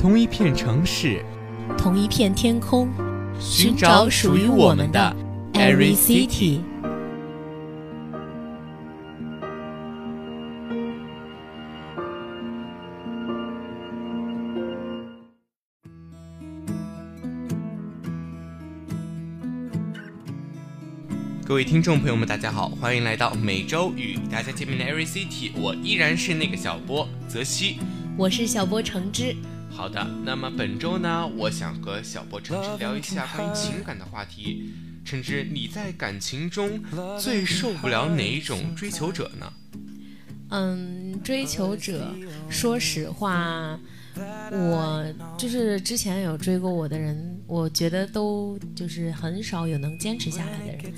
同一片城市，同一片天空，寻找属于我们的 Every City。各位听众朋友们，大家好，欢迎来到每周与大家见面的 Every City。我依然是那个小波泽西，我是小波橙汁。好的，那么本周呢，我想和小波橙汁聊一下关于情感的话题。橙汁，你在感情中最受不了哪一种追求者呢？嗯，追求者，说实话，我就是之前有追过我的人，我觉得都就是很少有能坚持下来的人。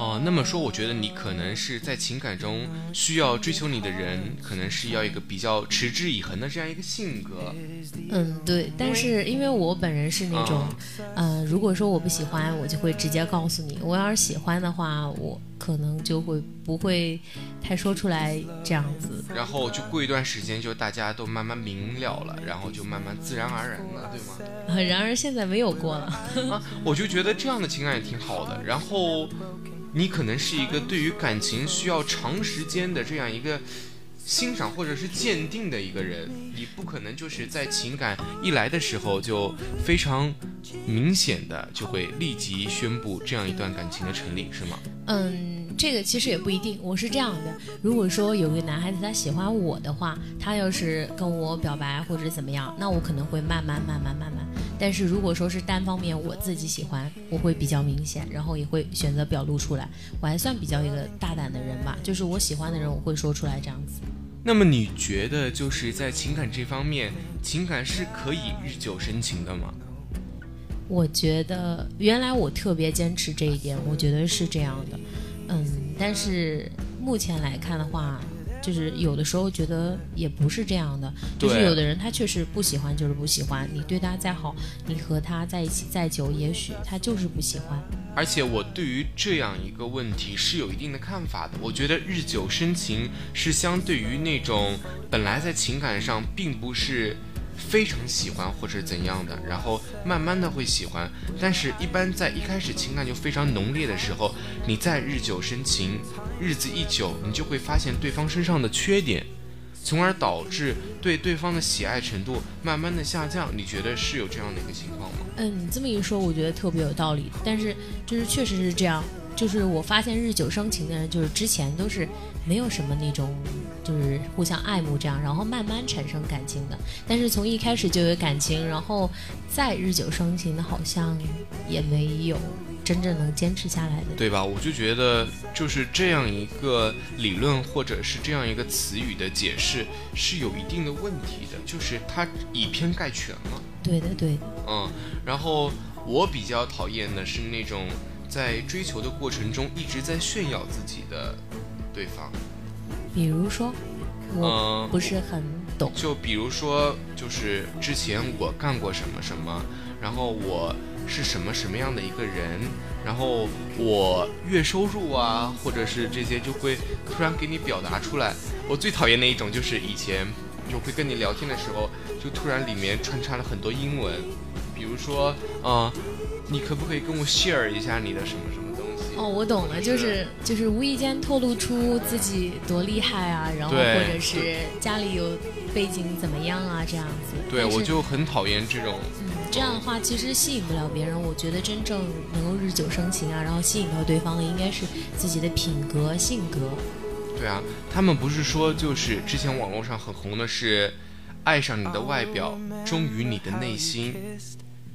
哦，那么说，我觉得你可能是在情感中需要追求你的人，可能是要一个比较持之以恒的这样一个性格。嗯，对。但是因为我本人是那种，呃，如果说我不喜欢，我就会直接告诉你；我要是喜欢的话，我可能就会不会太说出来这样子。然后就过一段时间，就大家都慢慢明了了，然后就慢慢自然而然了，对吗？然而现在没有过了。啊，我就觉得这样的情感也挺好的。然后。你可能是一个对于感情需要长时间的这样一个欣赏或者是鉴定的一个人，你不可能就是在情感一来的时候就非常明显的就会立即宣布这样一段感情的成立，是吗？嗯。这个其实也不一定，我是这样的。如果说有个男孩子他喜欢我的话，他要是跟我表白或者怎么样，那我可能会慢慢慢慢慢慢。但是如果说是单方面我自己喜欢，我会比较明显，然后也会选择表露出来。我还算比较一个大胆的人吧，就是我喜欢的人我会说出来这样子。那么你觉得就是在情感这方面，情感是可以日久生情的吗？我觉得原来我特别坚持这一点，我觉得是这样的。嗯，但是目前来看的话，就是有的时候觉得也不是这样的，就是有的人他确实不喜欢，就是不喜欢。你对他再好，你和他在一起再久，也许他就是不喜欢。而且我对于这样一个问题是有一定的看法的。我觉得日久生情是相对于那种本来在情感上并不是。非常喜欢或者怎样的，然后慢慢的会喜欢，但是一般在一开始情感就非常浓烈的时候，你再日久生情，日子一久，你就会发现对方身上的缺点，从而导致对对方的喜爱程度慢慢的下降。你觉得是有这样的一个情况吗？嗯，你这么一说，我觉得特别有道理。但是就是确实是这样。就是我发现日久生情的人，就是之前都是没有什么那种，就是互相爱慕这样，然后慢慢产生感情的。但是从一开始就有感情，然后再日久生情的，好像也没有真正能坚持下来的，对吧？我就觉得就是这样一个理论或者是这样一个词语的解释是有一定的问题的，就是它以偏概全了。对的，对的。嗯，然后我比较讨厌的是那种。在追求的过程中，一直在炫耀自己的对方，比如说，我不是很懂。就比如说，就是之前我干过什么什么，然后我是什么什么样的一个人，然后我月收入啊，或者是这些，就会突然给你表达出来。我最讨厌的一种就是以前就会跟你聊天的时候，就突然里面穿插了很多英文，比如说，嗯。你可不可以跟我 share 一下你的什么什么东西？哦，我懂了，就是就是无意间透露出自己多厉害啊，然后或者是家里有背景怎么样啊，这样子。对，我就很讨厌这种。嗯，这样的话其实吸引不了别人。我觉得真正能够日久生情啊，然后吸引到对方的，应该是自己的品格性格。对啊，他们不是说就是之前网络上很红的是，爱上你的外表，忠于你的内心。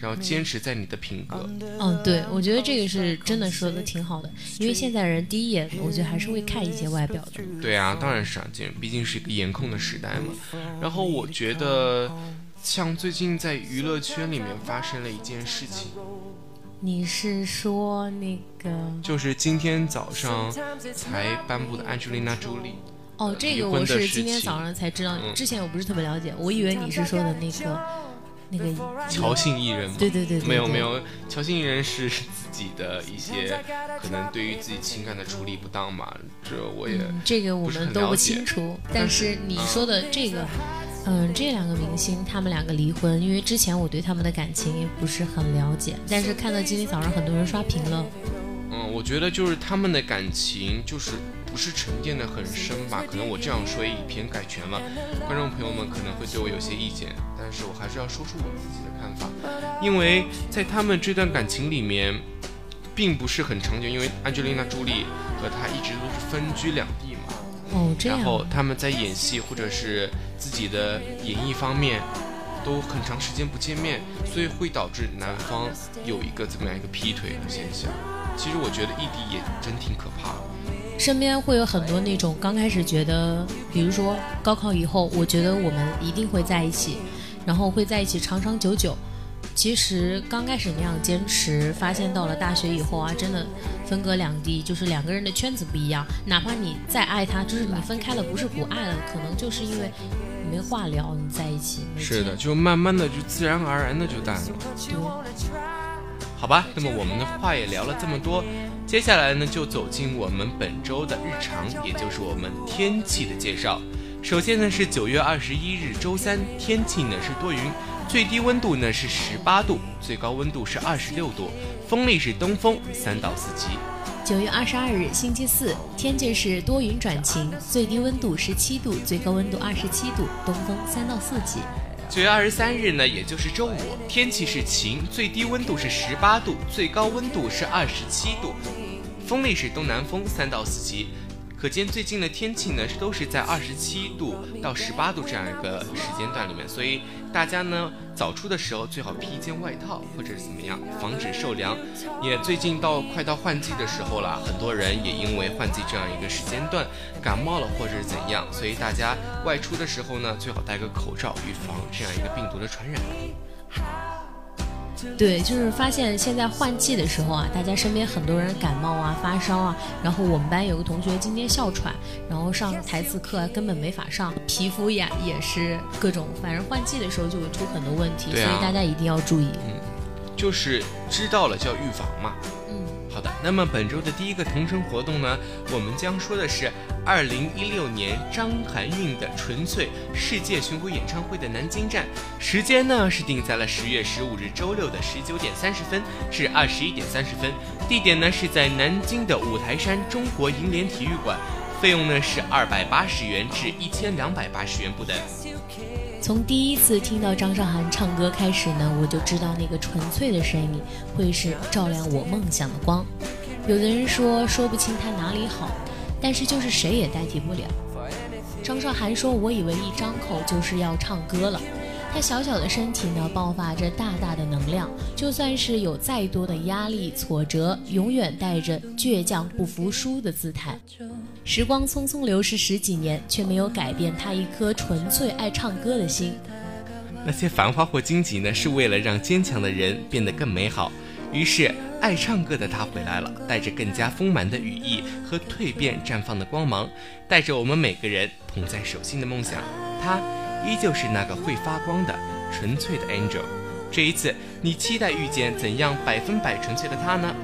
然后坚持在你的品格。嗯，对，我觉得这个是真的说的挺好的，因为现在人第一眼，我觉得还是会看一些外表的。对啊，当然是这样，毕竟是一个颜控的时代嘛。然后我觉得，像最近在娱乐圈里面发生了一件事情。你是说那个？就是今天早上才颁布的 Angelina Jolie。哦，这个我是今天早上才知道，之前我不是特别了解，我以为你是说的那个。那个乔姓艺人吗，对对对，没有没有，乔姓艺人是自己的一些可能对于自己情感的处理不当嘛，这我也这个我们都不清楚。但是你说的这个，嗯，这两个明星他们两个离婚，因为之前我对他们的感情也不是很了解，但是看到今天早上很多人刷屏了。嗯，我觉得就是他们的感情就是不是沉淀的很深吧，可能我这样说也以偏概全了，观众朋友们可能会对我有些意见，但是我还是要说出我自己的看法，因为在他们这段感情里面，并不是很长久，因为安吉丽娜·朱莉和他一直都是分居两地嘛。哦，这样。然后他们在演戏或者是自己的演艺方面，都很长时间不见面，所以会导致男方有一个怎么样一个劈腿的现象。其实我觉得异地也真挺可怕。身边会有很多那种刚开始觉得，比如说高考以后，我觉得我们一定会在一起，然后会在一起长长久久。其实刚开始那样坚持，发现到了大学以后啊，真的分隔两地，就是两个人的圈子不一样。哪怕你再爱他，就是你分开了，不是不爱了，可能就是因为没话聊，你在一起。是的，就慢慢的就自然而然的就淡了。好吧，那么我们的话也聊了这么多，接下来呢就走进我们本周的日常，也就是我们天气的介绍。首先呢是九月二十一日周三，天气呢是多云。最低温度呢是十八度，最高温度是二十六度，风力是东风三到四级。九月二十二日星期四，天气是多云转晴，最低温度十七度，最高温度二十七度，东风三到四级。九月二十三日呢，也就是周五，天气是晴，最低温度是十八度，最高温度是二十七度，风力是东南风三到四级。可见最近的天气呢，都是在二十七度到十八度这样一个时间段里面，所以大家呢早出的时候最好披一件外套或者是怎么样，防止受凉。也最近到快到换季的时候了，很多人也因为换季这样一个时间段感冒了或者是怎样，所以大家外出的时候呢，最好戴个口罩，预防这样一个病毒的传染。对，就是发现现在换季的时候啊，大家身边很多人感冒啊、发烧啊。然后我们班有个同学今天哮喘，然后上台词课根本没法上，皮肤也也是各种，反正换季的时候就会出很多问题，所以大家一定要注意。嗯，就是知道了就要预防嘛。好的，那么本周的第一个同城活动呢，我们将说的是二零一六年张含韵的纯粹世界巡回演唱会的南京站，时间呢是定在了十月十五日周六的十九点三十分至二十一点三十分，地点呢是在南京的五台山中国银联体育馆，费用呢是二百八十元至一千两百八十元不等。从第一次听到张韶涵唱歌开始呢，我就知道那个纯粹的声音会是照亮我梦想的光。有的人说说不清她哪里好，但是就是谁也代替不了。张韶涵说：“我以为一张口就是要唱歌了。”他小小的身体呢，爆发着大大的能量。就算是有再多的压力挫折，永远带着倔强不服输的姿态。时光匆匆流逝十几年，却没有改变他一颗纯粹爱唱歌的心。那些繁华或荆棘呢，是为了让坚强的人变得更美好。于是，爱唱歌的他回来了，带着更加丰满的羽翼和蜕变绽放的光芒，带着我们每个人捧在手心的梦想。他。依旧是那个会发光的纯粹的 angel。这一次，你期待遇见怎样百分百纯粹的他呢？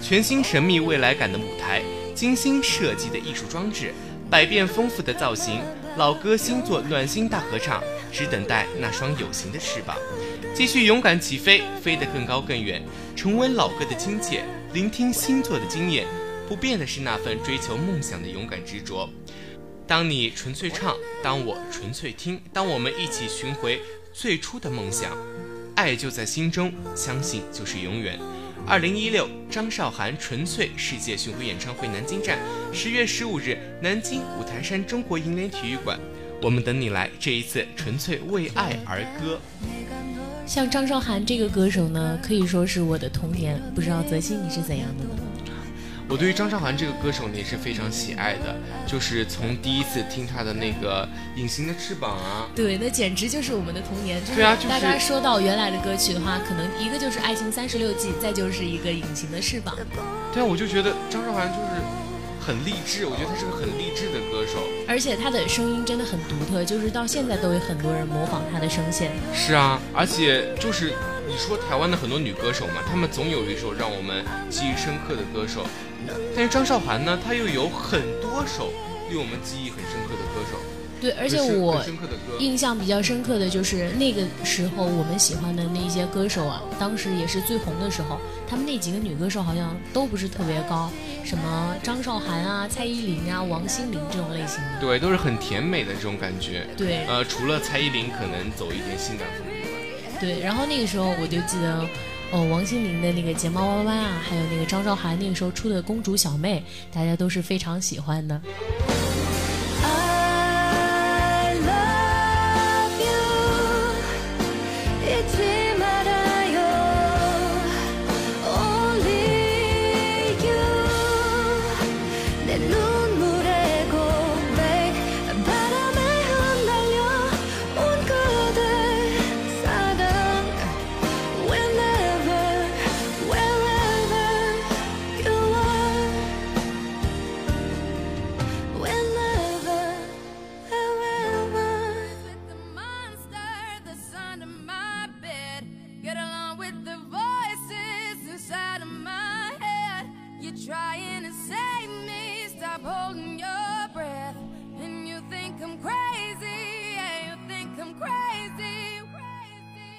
全新神秘未来感的舞台，精心设计的艺术装置，百变丰富的造型，老歌新作暖心大合唱，只等待那双有形的翅膀，继续勇敢起飞，飞得更高更远。重温老歌的亲切，聆听新作的惊艳，不变的是那份追求梦想的勇敢执着。当你纯粹唱，当我纯粹听，当我们一起寻回最初的梦想，爱就在心中，相信就是永远。二零一六张韶涵纯粹世界巡回演唱会南京站，十月十五日南京五台山中国银联体育馆，我们等你来。这一次纯粹为爱而歌。像张韶涵这个歌手呢，可以说是我的童年。不知道泽鑫你是怎样的呢？我对于张韶涵这个歌手呢也是非常喜爱的，就是从第一次听她的那个《隐形的翅膀》啊，对，那简直就是我们的童年。对啊，大家说到原来的歌曲的话，可能一个就是《爱情三十六计》，再就是一个《隐形的翅膀》。对啊，我就觉得张韶涵就是很励志，我觉得她是个很励志的歌手，而且她的声音真的很独特，就是到现在都有很多人模仿她的声线。是啊，而且就是你说台湾的很多女歌手嘛，她们总有一首让我们记忆深刻的歌手。但是张韶涵呢，她又有很多首令我们记忆很深刻的歌手。对，而且我。印象比较深刻的就是那个时候我们喜欢的那些歌手啊，当时也是最红的时候，他们那几个女歌手好像都不是特别高，什么张韶涵啊、蔡依林啊、王心凌这种类型的。对，都是很甜美的这种感觉。对呃，除了蔡依林可能走一点性感风以外，对，然后那个时候我就记得，哦，王心凌的那个睫毛弯弯啊，还有那个张韶涵那个时候出的公主小妹，大家都是非常喜欢的。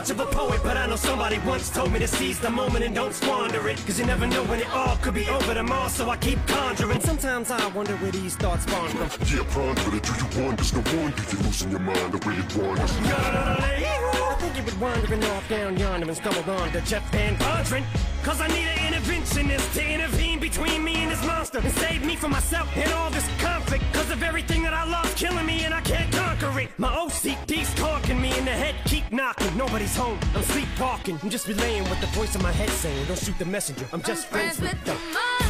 much of a poet, but I know somebody once told me to seize the moment and don't squander it. Cause you never know when it all could be over tomorrow, so I keep conjuring. Sometimes I wonder where these thoughts spawn from. Yeah, ponder it. Do you wonder? No wonder you're losing your mind the way it wanders. I think you've been wandering off down yonder and stumbled on to Jeff Van Vondren. Cause I need an interventionist to intervene between me and this monster and save me from myself and all this conflict. Cause of everything that I love killing me and I can't conquer it. My OCD's talking me in the head, keep knocking. Nobody's home, I'm sleepwalking. I'm just relaying what the voice in my head saying. Don't shoot the messenger, I'm just I'm friends, with the them.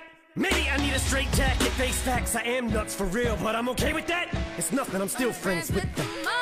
Maybe I need a straight jacket, face facts. I am nuts for real, but I'm okay with that. It's nothing, I'm still friends with the them.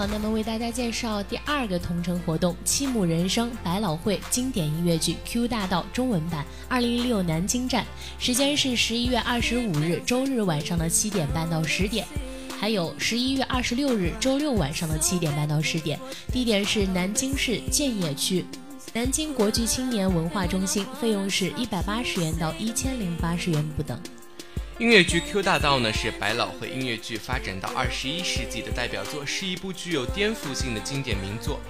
好，那么为大家介绍第二个同城活动——七木人生百老汇经典音乐剧《Q 大道》中文版，二零一六南京站，时间是十一月二十五日周日晚上的七点半到十点，还有十一月二十六日周六晚上的七点半到十点，地点是南京市建邺区南京国际青年文化中心，费用是一百八十元到一千零八十元不等。音乐剧《Q 大道》呢是百老汇音乐剧发展到二十一世纪的代表作，是一部具有颠覆性的经典名作。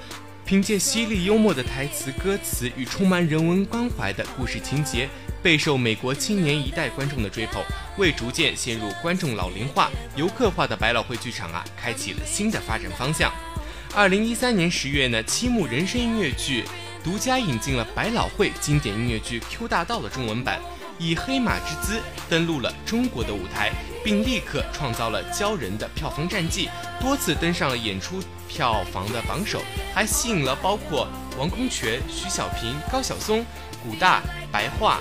凭借犀利幽默的台词、歌词与充满人文关怀的故事情节，备受美国青年一代观众的追捧，为逐渐陷入观众老龄化、游客化的百老汇剧场啊，开启了新的发展方向。二零一三年十月呢，七木人生音乐剧独家引进了百老汇经典音乐剧《Q 大道》的中文版。以黑马之姿登陆了中国的舞台，并立刻创造了骄人的票房战绩，多次登上了演出票房的榜首，还吸引了包括王空全、徐小平、高晓松、古大、白桦、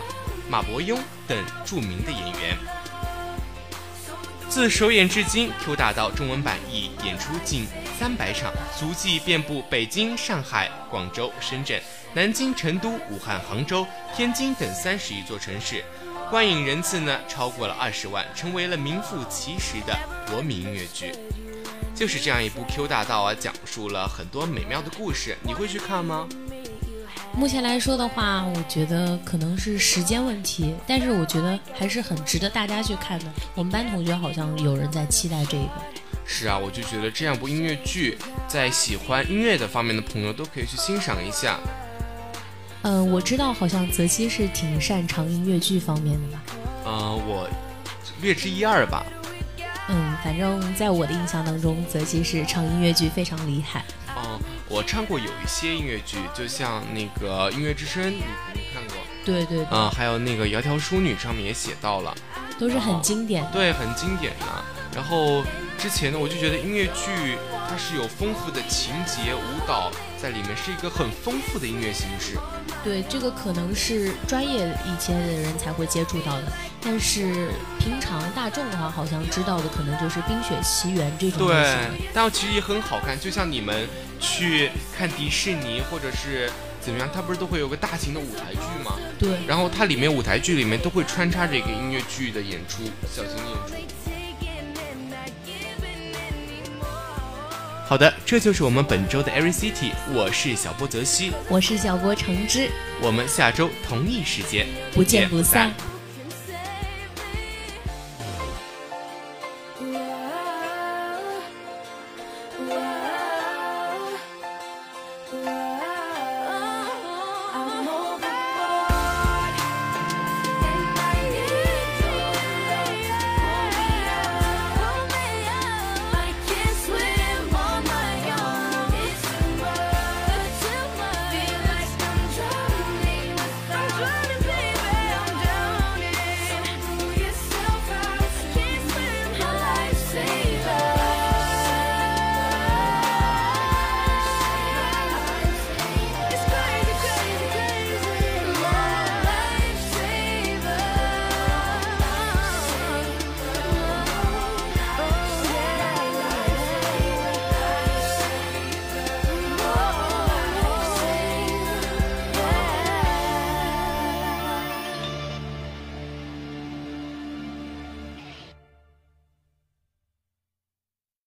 马伯庸等著名的演员。自首演至今，《Q 大道》中文版已演出近三百场，足迹遍布北京、上海、广州、深圳、南京、成都、武汉、杭州、天津等三十余座城市，观影人次呢超过了二十万，成为了名副其实的国民音乐剧。就是这样一部《Q 大道》啊，讲述了很多美妙的故事，你会去看吗？目前来说的话，我觉得可能是时间问题，但是我觉得还是很值得大家去看的。我们班同学好像有人在期待这个。是啊，我就觉得这样部音乐剧，在喜欢音乐的方面的朋友都可以去欣赏一下。嗯、我知道好像泽西是挺擅长音乐剧方面的吧？嗯、我略知一二吧。嗯，反正在我的印象当中，泽西是唱音乐剧非常厉害。嗯、我唱过有一些音乐剧，就像那个《音乐之声》，你肯定看过。对对对，嗯、还有那个《窈窕淑女》上面也写到了，都是很经典的。对，很经典的。然后之前呢，我就觉得音乐剧它是有丰富的情节、舞蹈在里面，是一个很丰富的音乐形式。对，这个可能是专业一些的人才会接触到的，但是平常大众的话，好像知道的可能就是《冰雪奇缘》这种类对型的。，但其实也很好看，就像你们去看迪士尼或者是怎么样，它不是都会有个大型的舞台剧吗？对，然后它里面舞台剧里面都会穿插着一个音乐剧的演出，小型演出。好的，这就是我们本周的 Every City，我是小波泽西，我是小波橙汁，我们下周同一时间不见不散。